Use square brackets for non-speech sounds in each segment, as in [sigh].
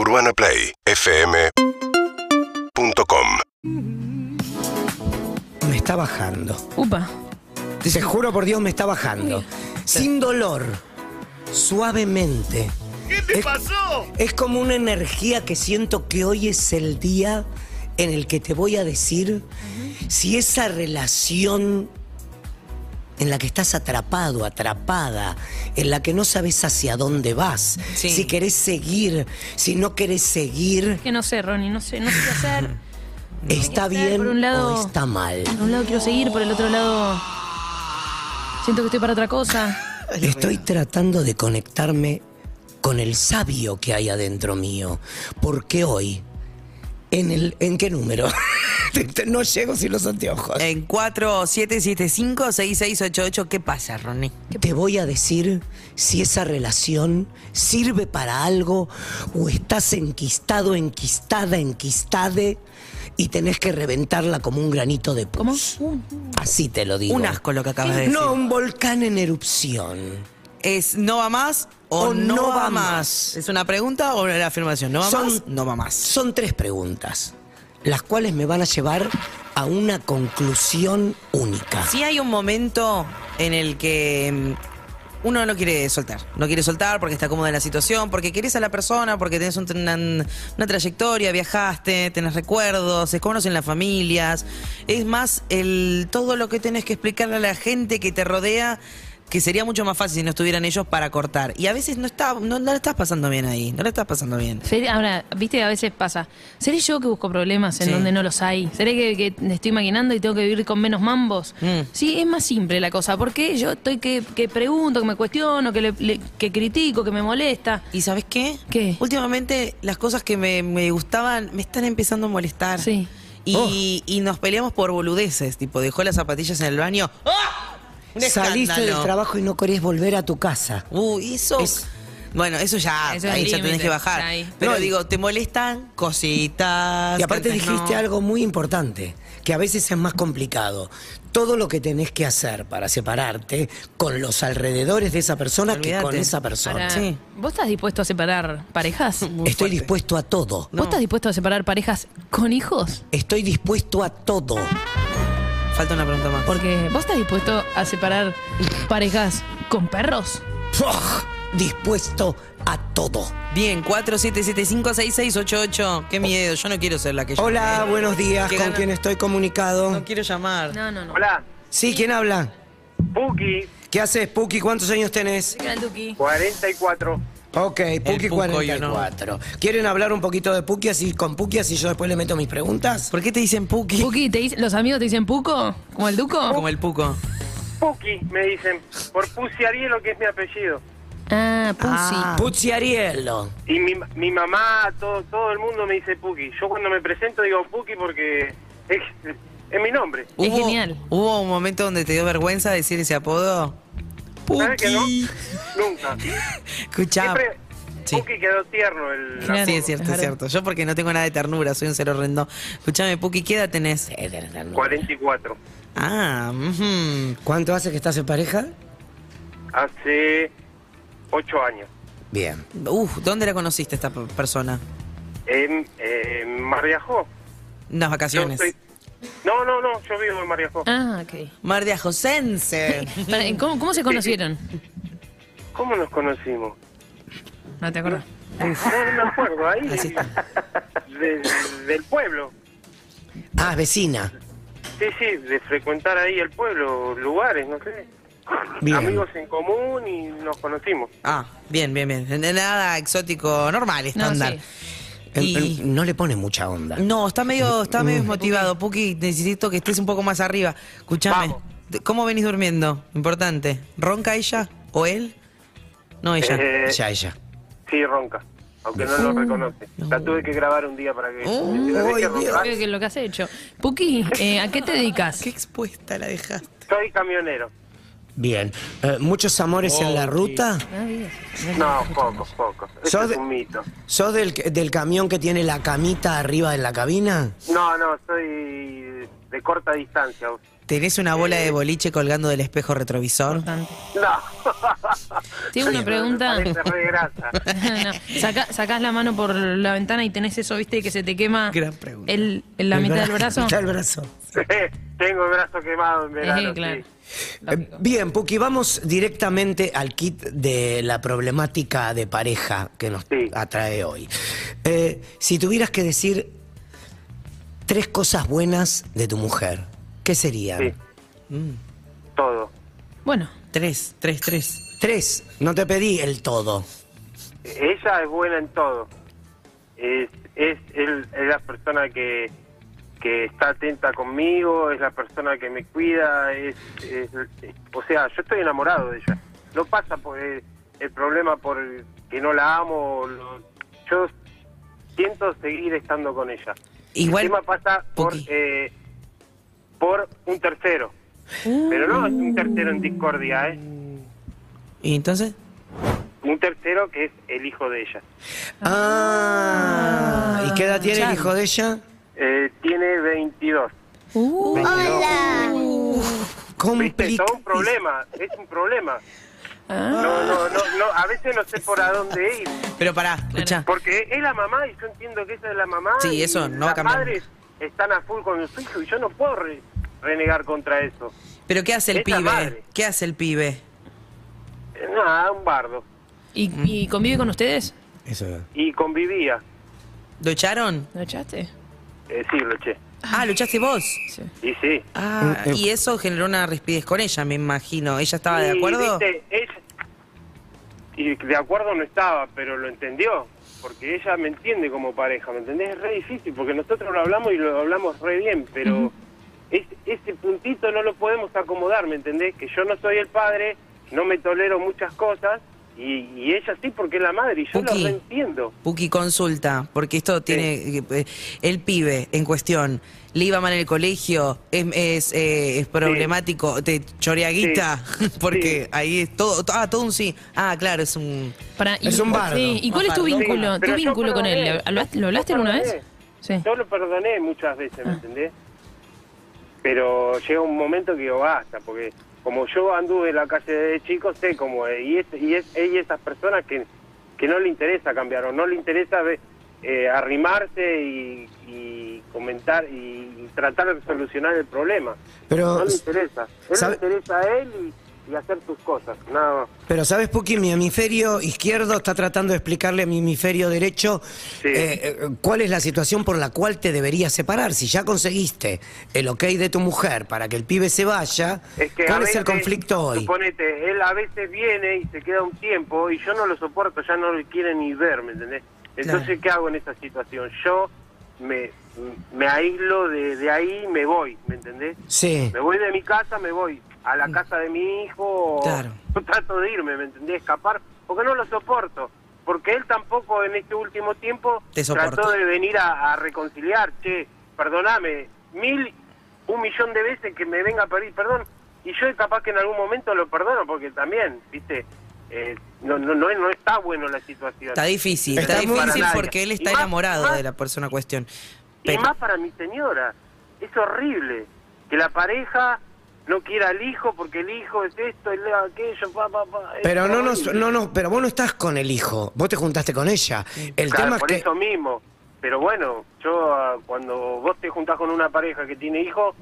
UrbanaPlayFM.com Me está bajando. Upa. Te juro por Dios, me está bajando. Sin dolor. Suavemente. ¿Qué te Es- pasó? Es como una energía que siento que hoy es el día en el que te voy a decir si esa relación en la que estás atrapado, atrapada, en la que no sabes hacia dónde vas, Sí. si querés seguir, si no querés seguir, Que no sé, Ronnie, no sé, no sé qué hacer. [clears throat] está Por bien un lado- o está mal. Por un lado quiero seguir, por el otro lado siento que estoy para otra cosa. [laughs] Estoy tratando de conectarme con el sabio que hay adentro mío. Porque hoy, en el. ¿En qué número? [laughs] no llego sin los anteojos. En 4775-6688, ¿qué pasa, Ronnie? Te voy a decir si esa relación sirve para algo o estás enquistado, enquistada, enquistade y tenés que reventarla como un granito de ¿Cómo? pus. Así te lo digo. Un asco lo que acabas de decir. No, un volcán en erupción. ¿Es no va más o, O no, no va, va más? más. ¿Es una pregunta o una afirmación? ¿No va Son- más? No va más. Son tres preguntas, las cuales me van a llevar a una conclusión única. Sí hay un momento en el que mm, uno no quiere soltar. No quiere soltar porque está cómoda en la situación, porque querés a la persona, porque tenés un- una, una trayectoria, viajaste, tenés recuerdos, se conocen las familias. Es más el todo lo que tenés que explicarle a la gente que te rodea que sería mucho más fácil si no estuvieran ellos para cortar. Y a veces no está, no, no la estás pasando bien ahí, no la estás pasando bien. Ahora, viste que a veces pasa. ¿Seré yo que busco problemas en Sí. donde no los hay? ¿Seré que, que me estoy maquinando y tengo que vivir con menos mambos? Mm. Sí, es más simple la cosa. Porque yo estoy que, que pregunto, que me cuestiono, que, le- le- que critico, que me molesta. ¿Y sabes qué? ¿Qué? Últimamente las cosas que me, me gustaban me están empezando a molestar. Sí. Y, y nos peleamos por boludeces, tipo, dejó las zapatillas en el baño. ¡Ah! Un Saliste escándalo. del trabajo y no querés volver a tu casa. Uy, eso. Es- Bueno, eso ya, Eso es ahí ya límite, tenés que bajar. ahí. Pero No, y- digo, te molestan cositas. Y aparte dijiste no. algo muy importante, que a veces es más complicado. Todo lo que tenés que hacer para separarte con los alrededores de esa persona que con Olvídate. esa persona. Ahora, Sí. ¿Vos estás dispuesto a separar parejas? Muy Estoy fuerte. dispuesto a todo. ¿Vos estás dispuesto a separar parejas con hijos? Estoy dispuesto a todo. Falta una pregunta más. Porque vos estás dispuesto a separar parejas con perros. Dispuesto a todo. Bien, 47756688. Qué miedo, yo no quiero ser la que llame. Hola, buenos días. ¿Con gana- quién estoy comunicado? No quiero llamar. No, no, no. Hola, Sí, ¿quién habla? Puki, ¿Qué haces, Puki? ¿Cuántos años tenés? El Duki. 44. Ok, Puki Puco, yo no. 44. ¿Quieren hablar un poquito de Puki así con Puki así yo después le meto mis preguntas? ¿Por qué te dicen Puki? Puki, ¿te dice- ¿los amigos te dicen Puco? ¿Como el Duco? Como el Puco. Puki, me dicen, por Pusi Arielo, que es mi apellido. Ah, Pussy. Ah. Y mi, mi mamá, todo, todo el mundo me dice Puki. Yo cuando me presento digo Puki porque es, es mi nombre. Es genial. ¿Hubo un momento donde te dio vergüenza decir ese apodo? Puki. Nunca. Escuchá. Siempre Sí. Puki quedó tierno el Claro. Sí, es cierto, Es cierto. Yo porque no tengo nada de ternura, soy un cero horrendo. Escuchame, Puki, ¿qué edad tenés? 44. Ah, ujú. ¿Cuánto hace que estás en pareja? Hace 8 años. Bien. Uf, ¿dónde la conociste esta persona? En, en Mar de Ajó. Unas Yo vacaciones. soy- No, no, no, yo vivo en Mar de Ajó. Ah, ok. Mar de Ajosense. [laughs] Pará, ¿Cómo, cómo se conocieron? ¿Cómo nos conocimos? No te acuerdas. No, no me acuerdo, ahí. Así está. de- del pueblo. Ah, vecina. Sí, sí, de frecuentar ahí el pueblo, lugares, no sé. Bien. Amigos en común y nos conocimos. Ah, bien, bien, bien. Nada exótico, normal, estándar. En- Y- en- no le pone mucha onda. No, está medio, está medio desmotivado. Puki, necesito que estés un poco más arriba. Escuchame. ¿Cómo venís durmiendo? Importante. ¿Ronca ella o él? No, ella. Eh, Ya, ella. sí, ronca, aunque no lo reconoce. La tuve que grabar un día para que... Creo que lo que has hecho. Puki, eh, ¿a qué te dedicas? [laughs] Qué expuesta la dejaste. Soy camionero. Bien. Eh, ¿Muchos amores en la ruta? No, pocos, pocos. Eso ¿Sos es de- un mito. ¿Sos del, del camión que tiene la camita arriba de la cabina? No, no, soy de corta distancia. ¿Tenés una bola de boliche colgando del espejo retrovisor? Importante. No. [laughs] Tengo una pregunta. [laughs] No, saca- sacás la mano por la ventana y tenés eso, viste, que se te quema Gran pregunta. el, en la El mitad del brazo. [laughs] mitad del brazo. Tengo el brazo quemado en verano. Eh, claro. sí. Eh, Bien, Puki, vamos directamente al kit de la problemática de pareja que nos Sí. atrae hoy. Eh, si tuvieras que decir tres cosas buenas de tu mujer, ¿qué serían? Sí. Todo. Bueno, Tres, tres, tres. Tres, no te pedí el todo. Ella es buena en todo. Es, es, es la persona que, que está atenta conmigo, es la persona que me cuida, es, es- o sea, yo estoy enamorado de ella. No pasa por el, el problema por que no la amo, lo- yo siento seguir estando con ella. Igual, el tema pasa por eh, por un tercero, pero no es un tercero en discordia, ¿eh? ¿Y entonces? Un tercero que es el hijo de ella. Ah, ¿y qué edad tiene el hijo de ella? Eh, tiene 22. Uh, 22. ¿Viste? Complica- Todo un problema, es un problema. ah, No, no, no, no, a veces no sé por a dónde ir. Pero pará, escucha. Porque es la mamá y yo entiendo que esa es la mamá. Sí, y eso no va a Las cambiar. madres están a full con su hijo y yo no puedo re- renegar contra eso. ¿Pero qué hace el pibe? madre. ¿Qué hace el pibe? Eh, Nada, un bardo. ¿Y, y convive con ustedes? Eso. Y convivía. ¿Lo echaron? ¿Lo echaste? Eh, sí, lo eché. Ah, ¿lo echaste vos? Sí. Y sí. Ah, y eso generó una rispidez con ella, me imagino. ¿Ella estaba de Y, acuerdo? viste, ella- y de acuerdo no estaba, pero lo entendió. Porque ella me entiende como pareja, ¿me entendés? Es re difícil, porque nosotros lo hablamos y lo hablamos re bien, pero ese puntito no lo podemos acomodar, ¿me entendés? Que yo no soy el padre, no me tolero muchas cosas, y, y ella sí porque es la madre, y yo Puki. lo entiendo. Puki, consulta, porque esto tiene... eh, El pibe en cuestión, ¿le iba mal en el colegio? ¿Es, es, eh, es problemático? ¿Te chorea guita? [laughs] porque Sí. ahí es todo... Ah, todo un sí. Ah, claro, es un... Para, Es un bardo. Sí, ¿Y cuál es tu vínculo? Sí, ¿Tu vínculo con él? perdoné. ¿Lo hablaste, lo hablaste Yo alguna vez? perdoné. Sí. Yo lo perdoné muchas veces, Ah. ¿me entendés? Pero llega un momento que digo, basta, porque como yo anduve en la calle de chico, sé cómo es. Y, es, y, es, y esas personas que, que no le interesa cambiar o no le interesa eh, arrimarse y, y comentar y, y tratar de solucionar el problema. Pero- no le interesa. Él ¿sabe- le interesa a él y, y hacer sus cosas, nada más. Pero sabes, Puki, mi hemisferio izquierdo está tratando de explicarle a mi hemisferio derecho Sí. eh, eh, cuál es la situación por la cual te deberías separar. Si ya conseguiste el ok de tu mujer para que el pibe se vaya, Es que ¿cuál es el conflicto hoy? Suponete, él a veces viene y se queda un tiempo y yo no lo soporto, ya no lo quiere ni ver, ¿me entendés? Entonces, Claro. ¿qué hago en esa situación? Yo me, me aíslo de, de ahí y me voy, ¿me entendés? Sí. Me voy de mi casa, me voy a la casa de mi hijo, Claro. [laughs] yo trato de irme, ¿me entendés? Escapar, porque no lo soporto. Porque él tampoco en este último tiempo Te trató de venir a, a reconciliar, che, perdoname, mil, un millón de veces que me venga a pedir perdón, y yo capaz que en algún momento lo perdono, porque también, viste, eh, no, no, no, no está bueno la situación. Está difícil, Está difícil porque él está Y más- enamorado más- de la persona cuestión. Y Pero, más para mi señora. Es horrible que la pareja no quiera al hijo porque el hijo es esto, el aquello, pa, pa, pa. Es Pero no, nos, no, no, pero vos no estás con el hijo, vos te juntaste con ella. El Claro, tema es por que eso mismo. Pero bueno, yo ah, cuando vos te juntás con una pareja que tiene hijos,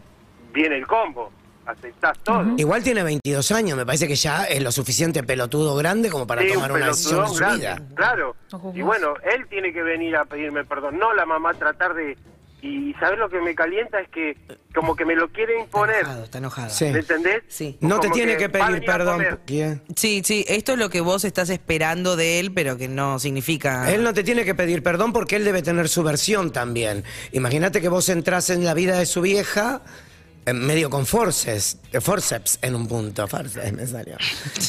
viene el combo. Aceptás todo. igual tiene 22 años, me parece que ya es lo suficiente pelotudo grande como para Sí, tomar un una decisión en su vida. Claro. Y bueno, él tiene que venir a pedirme perdón, no la mamá tratar de... Y ¿sabes lo que me calienta? Es que como que me lo quiere está imponer. enojado, está enojado. Sí. ¿Me entendés? Sí. No te tiene que pedir perdón. Sí, sí, esto es lo que vos estás esperando de él, pero que no significa... Él no te tiene que pedir perdón porque él debe tener su versión también. Imagínate que vos entras en la vida de su vieja medio con forces, eh, forceps en un punto. Forceps me salió.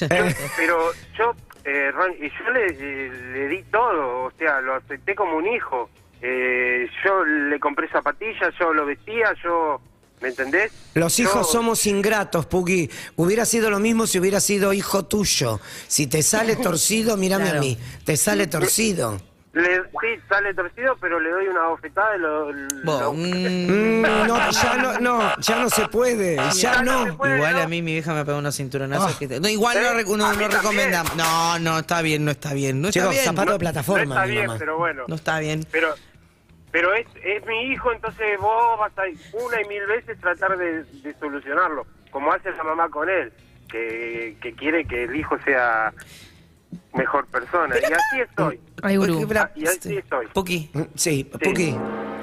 Eh, Pero yo, eh, Ron, y yo le, le di todo, o sea, lo acepté como un hijo. Eh, yo le compré zapatillas, yo lo vestía, yo... ¿Me entendés? Los hijos somos ingratos, Puki. Hubiera sido lo mismo si hubiera sido hijo tuyo. Si te sale [laughs] torcido, mírame Claro. a mí. Te sale torcido. Le, sí, sale torcido, pero le doy una bofetada y lo... lo- mm, Mm, no, [laughs] ya no, no, ya no se puede, ya Ya no no. puede. igual no. a mí mi vieja me pegó unos cinturonazos Ah. que te- no, igual no, ¿Eh? no, A mí no también. No, no, está bien, no está bien. No está Chicos, bien. zapato de no plataforma, está mi bien, mamá. pero bueno. No está bien. Pero pero es, es mi hijo, entonces vos vas a una y mil veces tratar de, de solucionarlo, como hace la mamá con él, que, que quiere que el hijo sea mejor persona. Y así estoy. Ay, gurú. Y así estoy. Puki. Mm, Sí, Puki,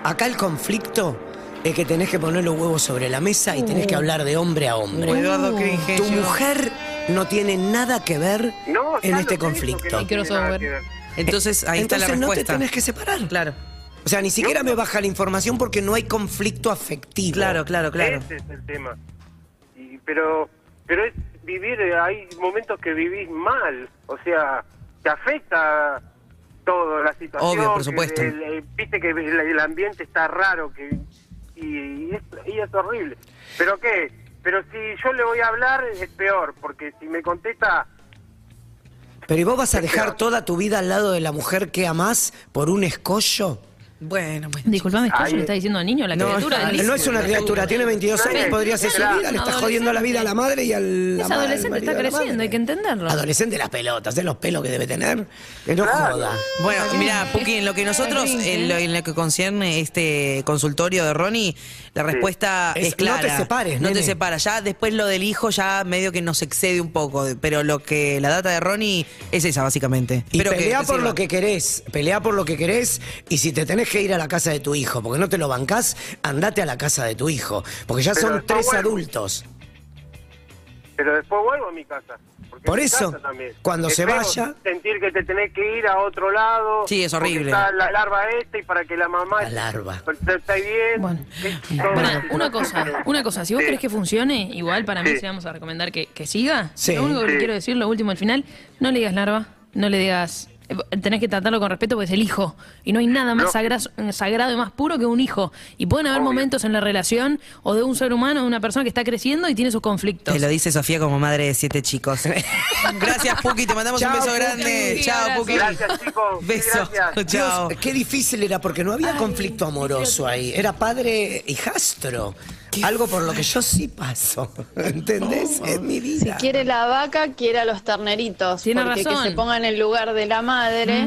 acá el conflicto es que tenés que poner los huevos sobre la mesa y tenés que hablar de hombre a hombre. Uh, Eduardo, qué Tu ingenio. mujer no tiene nada que ver No, en este conflicto. no. Entonces ahí está Entonces la no te tenés que separar. Claro, O sea, ni siquiera me baja la información porque no hay conflicto afectivo. claro, claro, claro. Ese es el tema. Y, pero pero es vivir, eh, hay momentos que vivís mal, o sea, te afecta todo la situación. Obvio, por supuesto. el- el- Viste que el, el ambiente está raro que y, y es, y es horrible. ¿Pero qué? Pero si yo le voy a hablar es peor, porque si me contesta... Pero ¿y vos vas a dejar toda tu vida al lado de la mujer que amás por un escollo? Bueno, bueno. Disculpame, ¿esto le está diciendo al niño la no, criatura? del- no es una criatura, tiene 22 años, podría ser su vida, le está jodiendo la vida a la madre y al. Es adolescente, está creciendo, hay que entenderlo. Adolescente las pelotas, de los pelos que debe tener. Que no joda. Bueno, mira, Puki, en lo que nosotros, en lo, en lo que concierne este consultorio de Ronnie, la respuesta Es- es, no clara. te separes, No te nene. separas. Ya después lo del hijo ya medio que nos excede un poco. Pero lo que la data de Ronnie es esa, básicamente. Y Pero que pelea te por sirva. lo que querés, pelea por lo que querés y si te tenés que ir a la casa de tu hijo porque no te lo bancás, andate a la casa de tu hijo, porque ya Pero son tres vuelvo. adultos. Pero después vuelvo a mi casa. Porque Por eso, cuando se vaya- Sentir que te tenés que ir a otro lado. Sí, es horrible. Está la larva esta y para que la mamá. La larva. Está bien. Bueno. Así. una cosa, una cosa, si vos Sí. querés que funcione, igual para mí Sí. vamos a recomendar que, que siga. Sí. Lo único que quiero decir, lo último al final, no le digas larva, no le digas. Eh, Tenés que tratarlo con respeto porque es el hijo. Y no hay nada más No. sagrado, sagrado y más puro que un hijo. Y pueden haber Obvio. momentos en la relación o de un ser humano, de una persona que está creciendo y tiene sus conflictos. Te lo dice Sofía como madre de siete chicos. [laughs] Gracias, Puki. Te mandamos un beso Puki. grande. Sí, Chao. Puki. Gracias, chicos. Sí, Beso. Gracias. Chao. Dios, qué difícil era porque no había conflicto amoroso ahí. Era padre hijastro. Algo por lo que yo sí paso. [laughs] ¿Entendés? Es mi Si vida. quiere la vaca, quiere a los terneritos. Tiene porque razón. que se ponga en el lugar de la madre,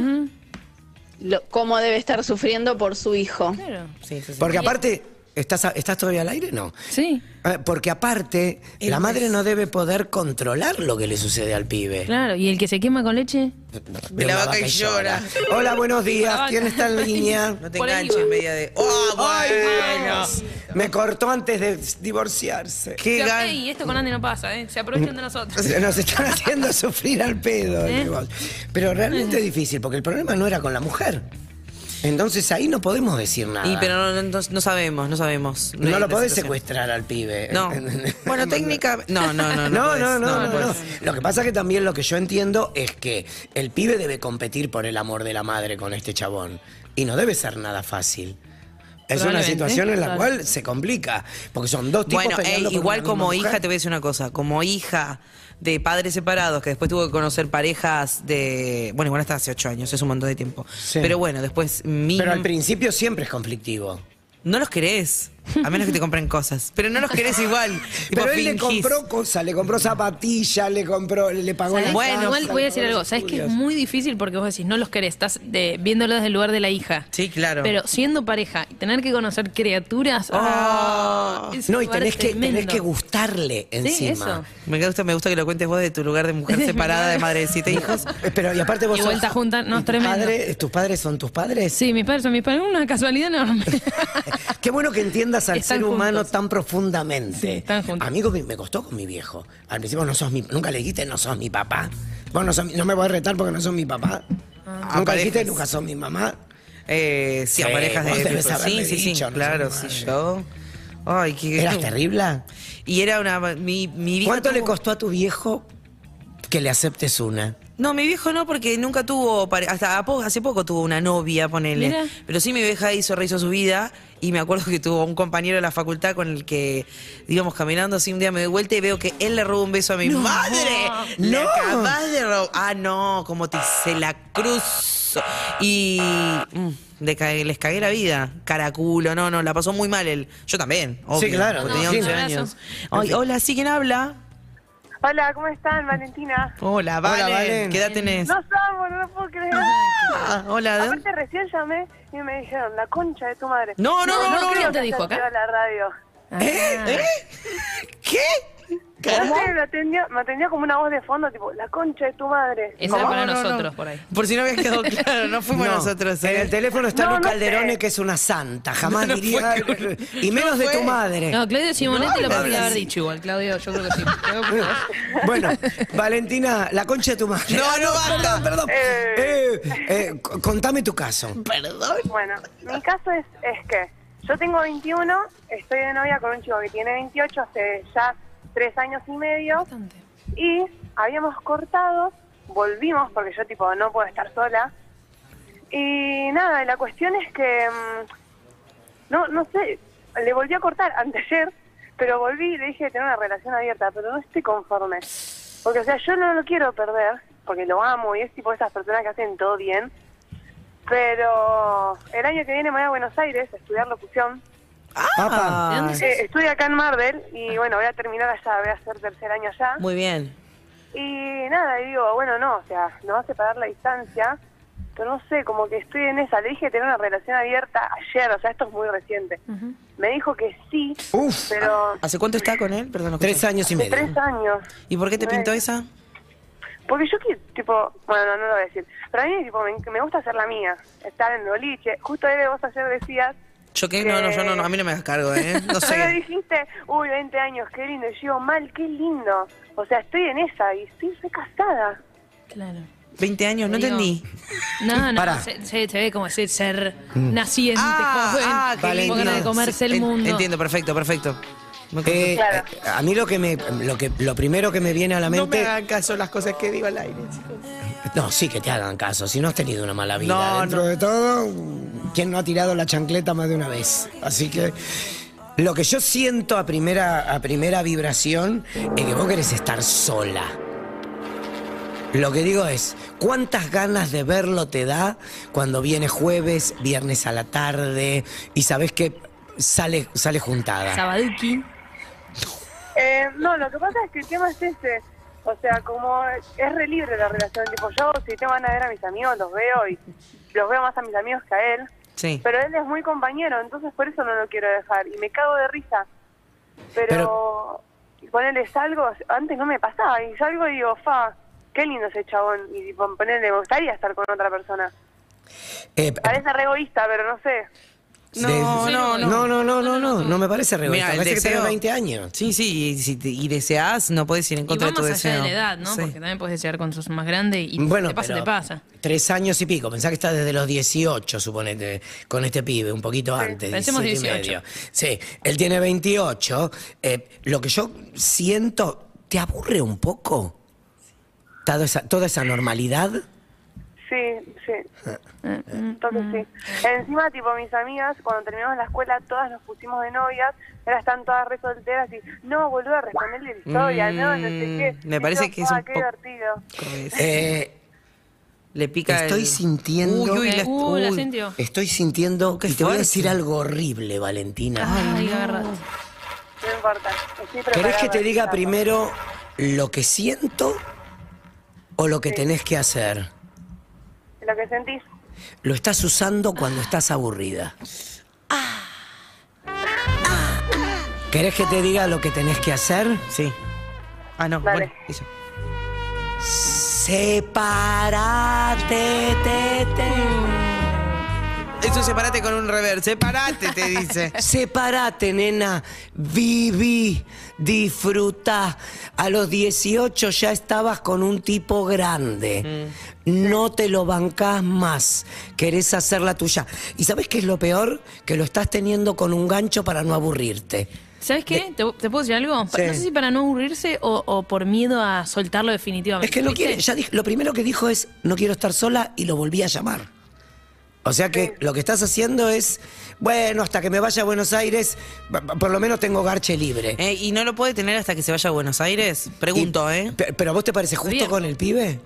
lo- cómo debe estar sufriendo por su hijo. Claro. Sí, sí, sí. Porque aparte, ¿estás, ¿estás todavía al aire? No. Sí, Eh, Porque aparte, la madre no debe poder controlar lo que le sucede al pibe. claro. ¿Y el que se quema con leche? Ve la vaca y llora. Hola, buenos días. ¿Quién está en [laughs] línea? No te enganches en media de. ¡Oh, Ay, bueno! Me cortó antes de divorciarse. ¡Qué gan- ey, esto con Andy no pasa, ¿eh? Se aprovechan de nosotros. [laughs] Nos están haciendo sufrir al pedo. ¿Eh? Pero realmente es difícil, porque el problema no era con la mujer. Entonces ahí no podemos decir nada. Y pero no, no, no sabemos, no sabemos. no lo podés situación. secuestrar al pibe. No. [laughs] bueno, técnica. No, no, no. No, podés, no, no, no, podés. no. Lo que pasa que también lo que yo entiendo es que el pibe debe competir por el amor de la madre con este chabón. Y no debe ser nada fácil. Es una situación en la claro. cual se complica. Porque son dos tipos Bueno, peleando ey, por igual una como hija, mujer. te voy a decir una cosa. Como hija de padres separados, que después tuvo que conocer parejas de. Bueno, igual hasta hace ocho años, es un montón de tiempo. Sí. Pero bueno, después mi. Pero al principio siempre es conflictivo. No los querés. A menos que te compren cosas. Pero no los querés igual. [laughs] Pero él le compró cosas, le compró zapatillas, le compró, le pagó la. Bueno, casa, igual voy a decir algo. ¿Sabes que es muy difícil porque vos decís, no los querés, estás de, viéndolo desde el lugar de la hija. Sí, claro. Pero siendo pareja y tener que conocer criaturas. Oh. es No, y tenés que, tenés que gustarle encima. eso. Me gusta, me gusta que lo cuentes vos de tu lugar de mujer [laughs] separada, de madre de siete hijos. Eh, Pero y aparte vos Y sos- vuelta junta, no, ¿y tus tremendo. padres- ¿Tus padres son tus padres? Sí, mis padres son mis padres. Una casualidad enorme. [laughs] Qué bueno que entiendas al ser humano juntos. tan profundamente. Sí, están juntos. A mí con mi- me costó con mi viejo. Al principio no sos mi, nunca le dijiste no sos mi papá. Vos no, sos mi- no me voy a retar porque no sos mi papá. Ah. Nunca dijiste parejas. nunca sos mi mamá. Eh, sí, a Sí, parejas de. debes Sí, sí, sí. dicho, no claro, sí, madre. yo. Ay, qué. ¿Eras terrible? Y era una. Mi, mi ¿Cuánto le costó a tu viejo que le aceptes una? No, mi viejo no, porque nunca tuvo, pare- hasta a po- hace poco tuvo una novia, ponele. Mira. Pero sí mi vieja hizo, rehizo su vida y me acuerdo que tuvo un compañero de la facultad con el que íbamos caminando así un día me doy vuelta y veo que él le robó un beso a mi madre. Le No. acabas de robar. Ah, no, como te hice la cruz. hermoso. Y mm, le cagué- les cagué la vida. Caraculo, no, no, la pasó muy mal él. Yo también, obvio, Sí, claro, porque no, tenía sí, 11 un años. Ay, hola, ¿sí quién habla? Hola, ¿cómo están, Valentina? Hola, Valen. Valen. ¿Qué edad tenés? No somos, no lo puedo creer. Ah, hola, ¿de? Aparte recién llamé y me dijeron, la concha de tu madre. No, no, no, no, ¿quién no. te dijo acá? a la radio. ¿Eh? ¿Qué? Me atendió, me atendió como una voz de fondo, tipo, la concha de tu madre. Esa era ¿Cómo? para No, no, nosotros no. por ahí. Por si no había quedado claro, no fuimos No, nosotros. En ¿eh? el teléfono está No, Lu no Calderone, sé. que es una santa. Jamás No, no diría. fue. y menos No de tu madre. No, Claudio Simonetti No, lo podría haber dicho igual. Claudio, yo creo que sí. Bueno, Valentina, la concha de tu madre. No, Ah, no, basta. Perdón, perdón. Eh. Eh, eh, c- contame tu caso. Bueno, mi caso es, es que yo tengo 21, estoy de novia con un chico que tiene 28 hace ya tres años y medio y habíamos cortado, volvimos porque yo tipo no puedo estar sola y nada, la cuestión es que mm, no no sé, le volví a cortar anteayer, pero volví y le dije de tener una relación abierta, pero no estoy conforme. Porque o sea, yo no lo quiero perder, porque lo amo y es tipo esas personas que hacen todo bien. Pero el año que viene me voy a Buenos Aires a estudiar locución. Papá. ¿De dónde sos? Eh, estudio acá en Marvel y bueno, voy a terminar allá, voy a hacer tercer año allá. Muy bien. Y nada, y digo, bueno, no, o sea, nos va a separar la distancia, pero no sé, como que estoy en esa. Le dije tener una relación abierta ayer, o sea, esto es muy reciente. Me dijo que sí, Uf. pero ¿Hace cuánto está con él? Perdón, Tres años y medio. tres años. ¿Y por qué te pintó esa? Porque yo quiero, tipo, bueno, no, no lo voy a decir, pero a mí tipo, me, me gusta hacer la mía, estar en el boliche. Justo Eve, vos ayer decías ¿Yo qué? No, no, yo no, no, a mí no me hagas cargo, ¿eh? No [laughs] sé. dijiste, uy, 20 años, qué lindo. Y yo mal, qué lindo. O sea, estoy en esa y estoy re casada. Claro. 20 años, no Digo, entendí. No, no, se, se- se ve como ese ser naciente, Ah, joven, ah, qué lindo. ganas de comerse el mundo. Entiendo, perfecto, perfecto. Eh, Claro. eh, a mí lo que me lo que lo primero que me viene a la no me mente hagan caso las cosas que digo al aire, chicos. no sí que te hagan caso si no has tenido una mala vida No, dentro no. de todo quién no ha tirado la chancleta más de una vez así que lo que yo siento a primera a primera vibración es que vos querés estar sola lo que digo es, ¿cuántas ganas de verlo te da cuando viene jueves, viernes a la tarde y sabés que sale, sale juntada? Sabaduki. Eh, no, lo que pasa es que el tema es ese. O sea, como es re libre la relación. Tipo, yo si te van a ver a mis amigos, los veo y los veo más a mis amigos que a él. Sí. Pero él es muy compañero, entonces por eso no lo quiero dejar. Y me cago de risa. Pero, ponerle salgo, antes no me pasaba. Y salgo y digo, fa, qué lindo ese chabón. Y tipo, ponerle, me gustaría estar con otra persona. Eh, Parece re egoísta, pero no sé. No, de- no, no. No, no, no, no, no, no me parece el Parece que tenés deseo- 20 años. Sí, sí, y, si te- y deseas, no puedes ir en Y contra de tu vamos allá deseo. de la edad, ¿no? Sí. Porque también puedes desear con sos más grande y Bueno, te pasa, te pasa. Tres años y pico. Pensá que está desde los 18, suponete, con este pibe, un poquito antes. Pensemos 17 y 18. medio. Sí, él tiene 28. Eh, lo que yo siento, ¿te aburre un poco? Toda esa, toda esa normalidad. Sí, sí. Entonces sí. Encima, tipo, mis amigas, cuando terminamos la escuela, todas nos pusimos de novias, ahora están todas re solteras y, no, boludo, a responderle la historia, no, no sé qué. Mm, me Y parece yo, que es "Ah, un qué poco- divertido. Eh, Le pica Estoy el- sintiendo- Uy, uy, la, Uh, la sintió. estoy sintiendo Qué y te voy a decir algo horrible, Valentina. Ay, agarrate. No importa. Estoy ¿Querés que te diga primero lo que siento o lo que tenés que hacer? Lo que sentís. Lo estás usando cuando estás aburrida. ¿Querés que te diga lo que tenés que hacer? Sí. Ah, no, Dale. bueno, eso. Separate, te, te. Eso sepárate con un rever. Separate, te dice. [laughs] Separate, nena. Viví, disfruta. A los 18 ya estabas con un tipo grande. No te lo bancás más. Querés hacer la tuya. ¿Y sabes qué es lo peor? Que lo estás teniendo con un gancho para no aburrirte. ¿Sabes qué? ¿Te, te puedo decir algo? Sí. No sé si para no aburrirse o, o por miedo a soltarlo definitivamente. Es que no ¿viste? quiere, ya dije- lo primero que dijo es, no quiero estar sola y lo volví a llamar. O sea que lo que estás haciendo es, bueno, hasta que me vaya a Buenos Aires, por lo menos tengo garche libre. Eh, ¿Y no lo puede tener hasta que se vaya a Buenos Aires? Pregunto, Y- ¿eh? pe- ¿Pero a vos te parece justo Bien. con el pibe?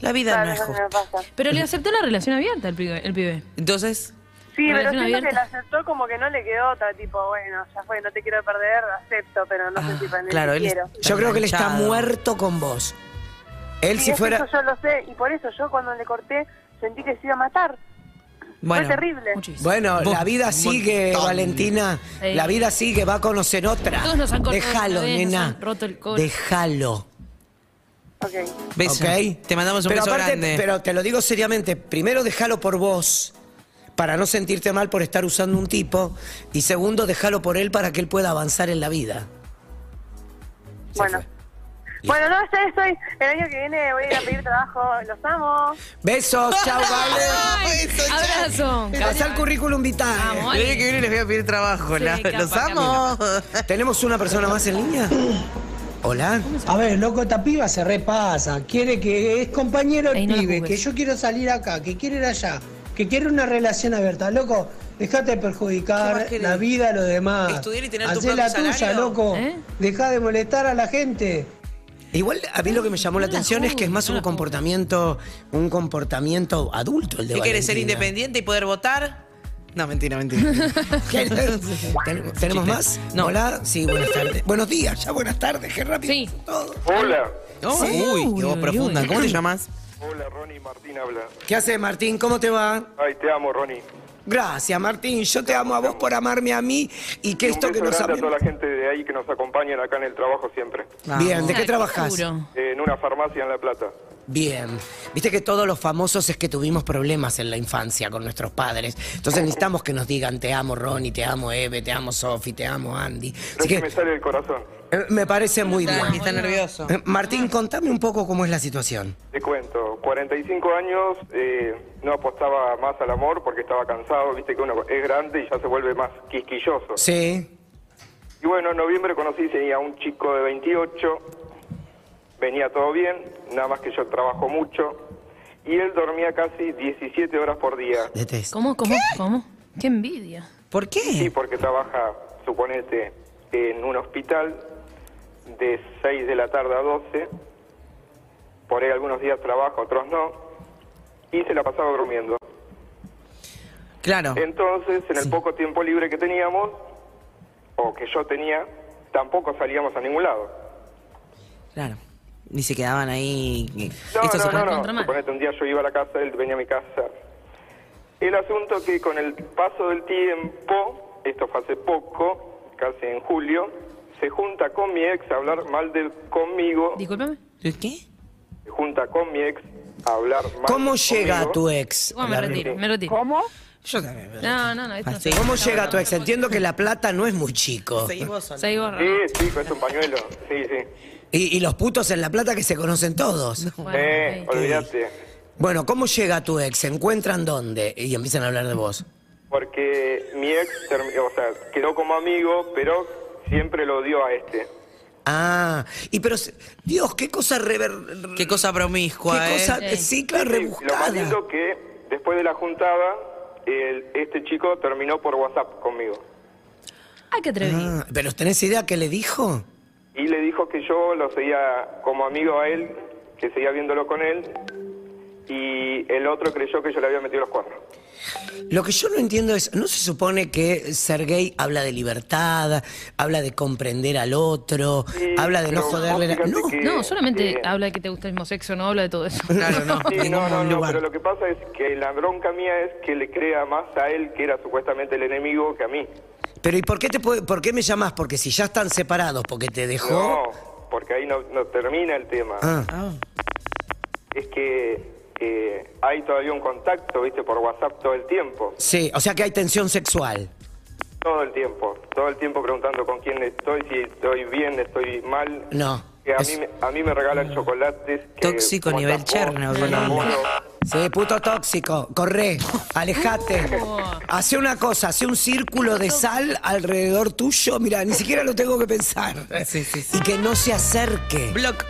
La vida Claro, no es justa. Pero le aceptó la relación abierta el pibe. El pibe. Entonces, Sí, pero siento que abierta. la aceptó como que no le quedó otra, tipo, bueno, ya fue, no te quiero perder, acepto, pero no sé si para Ah, claro, él quiero. Yo creo que él está muerto con vos. Él Sí, si es que fuera... Eso yo lo sé, y por eso yo cuando le corté sentí que se iba a matar. Bueno. Fue terrible. Muchísimo. Bueno, la vida sigue, montón. Valentina. Sí. La vida sigue, va a conocer otra. Todos nos han cortado Déjalo, una vez, nos nena. han roto el corazón. Déjalo. Ok. Beso. ¿Ok? Te mandamos un pero beso aparte, grande. Pero te lo digo seriamente. Primero, déjalo por vos. Para no sentirte mal por estar usando un tipo. Y segundo, déjalo por él para que él pueda avanzar en la vida. Se Bueno. fue. Bueno, no sé, estoy. El año que viene voy a ir a pedir trabajo. Los amo. Besos, chao, vale. [laughs] Ya. abrazo. Pasá el currículum vitae. Vamos, El año que viene les voy a pedir trabajo. Sí, la- capaz, los amo. [laughs] ¿Tenemos una persona más en línea? Hola. A ver, loco, esta piba se repasa. Quiere que es compañero Ey, el no la pibe, juzgues. que yo quiero salir acá, que quiere ir allá, que quiere una relación abierta. Loco, dejate de ¿Qué más perjudicar querés? la vida de los demás. Estudiar y tener tu Hacé propio la tuya, salario. loco. ¿Eh? Deja de molestar a la gente. Igual a mí lo que me llamó la atención es que es más un comportamiento, un comportamiento adulto el de ¿Qué quieres ser independiente y poder votar? No, mentira, mentira. [laughs] ¿Qué? ¿Ten- ¿Tenemos más? No. Hola, sí, buenas tardes. Buenos días, ya buenas tardes, qué rápido. Sí. todo. Hola. Oh, Sí. Uy, qué voz profunda. ¿Cómo te llamas? Hola, Ronnie Martín habla. ¿Qué haces, Martín? ¿Cómo te va? Ay, te amo, Ronnie. Gracias, Martín. Yo te amo a vos por amarme a mí y que Y esto que nos a toda la gente de ahí que nos acompañan acá en el trabajo siempre. Bien, ¿de qué trabajas? En una farmacia en La Plata. Bien. Viste que todos los famosos es que tuvimos problemas en la infancia con nuestros padres. Entonces necesitamos que nos digan te amo Ronnie, te amo Eve, te amo Sofi, te amo Andy. Así es que que me sale del corazón. Eh, me parece muy Está, bien. está nervioso. Eh, Martín, contame un poco cómo es la situación. Te cuento, 45 años, eh, no apostaba más al amor porque estaba cansado, viste que uno es grande y ya se vuelve más quisquilloso. Sí. Y bueno, en noviembre conocí a un chico de 28, venía todo bien, nada más que yo trabajo mucho, y él dormía casi 17 horas por día. Detesto. ¿Cómo, cómo, cómo? Qué envidia. ¿Por Sí, qué? porque trabaja, suponete, en un hospital de 6 de la tarde a 12, por ahí algunos días trabaja, otros no, y se la pasaba durmiendo. Claro. Entonces, en el poco tiempo libre que teníamos, o que yo tenía, tampoco salíamos a ningún lado. Claro. Ni se quedaban ahí. No, Esto se no, no, no. Suponete un día yo iba a la casa, él venía a mi casa. El asunto que con el paso del tiempo, esto fue hace poco, casi en julio, se junta con mi ex a hablar mal de conmigo, Discúlpame. ¿Qué? se junta con mi ex a hablar mal ¿Cómo llega conmigo. tu ex? Bueno, me retiro, me retiro. ¿Cómo? Yo también. No, no, no. Esto no Así. se- ¿Cómo llega tu ex? Entiendo que La Plata no es muy chico. Seguí vos sola. Seguí vos, Ron. Sí, sí, es un pañuelo, sí, sí. Y, y los putos en La Plata que se conocen todos. Bueno, eh, olvídate. Bueno, ¿cómo llega tu ex? ¿Se encuentran dónde? Y empiezan a hablar de vos. Porque mi ex, o sea, quedó como amigo, pero siempre lo odió a este. Ah, y pero, se- Dios, qué cosa rever... Qué cosa promiscua, qué ¿eh? cosa, Sí. sí, claro, Sí, Lo más lindo que después de la juntada, el- este chico terminó por WhatsApp conmigo. Ay, qué atrevido. Ah, pero ¿tenés idea qué le dijo? Y le dijo que yo lo seguía como amigo a él, que seguía viéndolo con él, y el otro creyó que yo le había metido los cuernos. Lo que yo no entiendo es, ¿no se supone que ser gay habla de libertad, habla de comprender al otro, Sí, habla de no joderle la... No, que- No, solamente eh, habla de que te gusta el mismo sexo, no habla de todo eso. [laughs] Claro, no. Sí, no, no, no, pero lo que pasa es que la bronca mía es que le crea más a él, que era supuestamente el enemigo, que a mí. pero ¿y por qué, te puede- por qué me llamas? Porque si ya están separados, porque te dejó... No, porque ahí no, no termina el tema. Ah, Ah. Es que eh, hay todavía un contacto, viste, por WhatsApp todo el tiempo. sí, o sea que hay tensión sexual. Todo el tiempo. Todo el tiempo preguntando con quién estoy, si estoy bien, estoy mal. No. Que a, es- mí, me- a mí me regalan chocolates. que Tóxico nivel Chernobyl. Sí, puto tóxico. Corre, alejate. [laughs] Hace una cosa, hace un círculo de sal alrededor tuyo. Mira, ni siquiera lo tengo que pensar. Sí, sí, sí. Y que no se acerque. Block.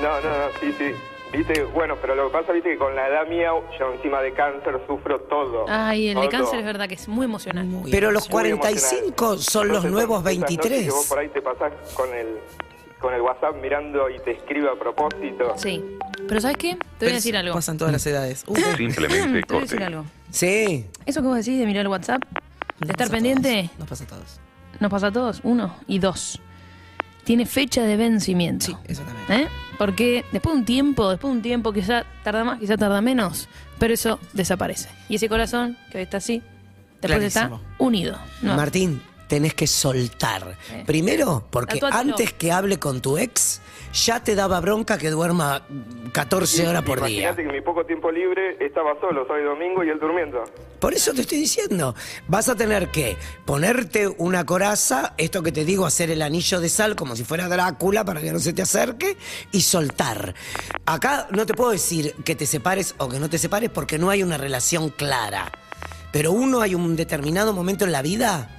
No, no, no, sí, sí. Viste, bueno, pero lo que pasa, viste, que con la edad mía, yo encima de cáncer sufro todo. Ay, el de Todo. cáncer es verdad que es muy emocional. Pero los Muy emocional. 45 son los Entonces, nuevos esas noches 23. que vos por ahí te pasás con el con el WhatsApp mirando y te escribe a propósito. Sí. Pero ¿sabes qué? Te voy a decir algo. Pasan todas las edades. Uh, Simplemente Te voy a decir algo. Sí. Eso que vos decís de mirar el WhatsApp, de nos estar pendiente, todos, Nos pasa a todos. nos pasa a todos. Uno. Y dos. Tiene fecha de vencimiento. Sí, eso también. ¿Eh? Porque después de un tiempo, después de un tiempo, quizá tarda más, quizá tarda menos, pero eso desaparece. Y ese corazón, que hoy está así, después Clarísimo. está unido. No. Martín, tenés que soltar. Sí. Primero, porque Tatuátelo. antes que hable con tu ex, ya te daba bronca que duerma 14 horas por día. Imagínate que mi poco tiempo libre estaba solo, sábado y domingo y él durmiendo. Por eso te estoy diciendo, vas a tener que ponerte una coraza, esto que te digo, hacer el anillo de sal como si fuera Drácula para que no se te acerque y soltar. Acá no te puedo decir que te separes o que no te separes porque no hay una relación clara. Pero uno hay un determinado momento en la vida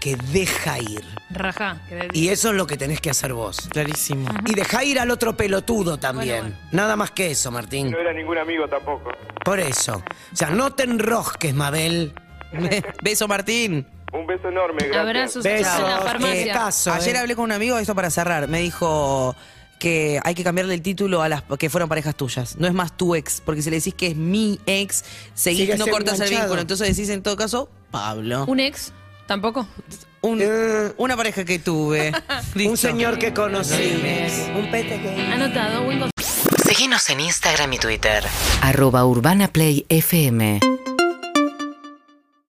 que deja ir. Rajá. que Y eso es lo que tenés que hacer vos. Clarísimo. Y deja ir al otro pelotudo también. Bueno, bueno. Nada más que eso, Martín. No era ningún amigo tampoco. Por eso. O sea, no te enrosques, Mabel. [laughs] Beso, Martín. Un beso enorme, gracias. Abrazos Besos. en la Eh, farmacia. caso, Ayer eh. hablé con un amigo, esto para cerrar, me dijo que hay que cambiarle el título a las que fueron parejas tuyas. No es más tu ex, porque si le decís que es mi ex, seguís, Sigue no siendo cortas el vínculo. Entonces decís en todo caso, Pablo. Un ex, tampoco. Un- Eh. una pareja que tuve. [laughs] Un señor que conocí. Un pete que... Anotado, consejo. Síguenos en Instagram y Twitter. Arroba Urbana Play FM.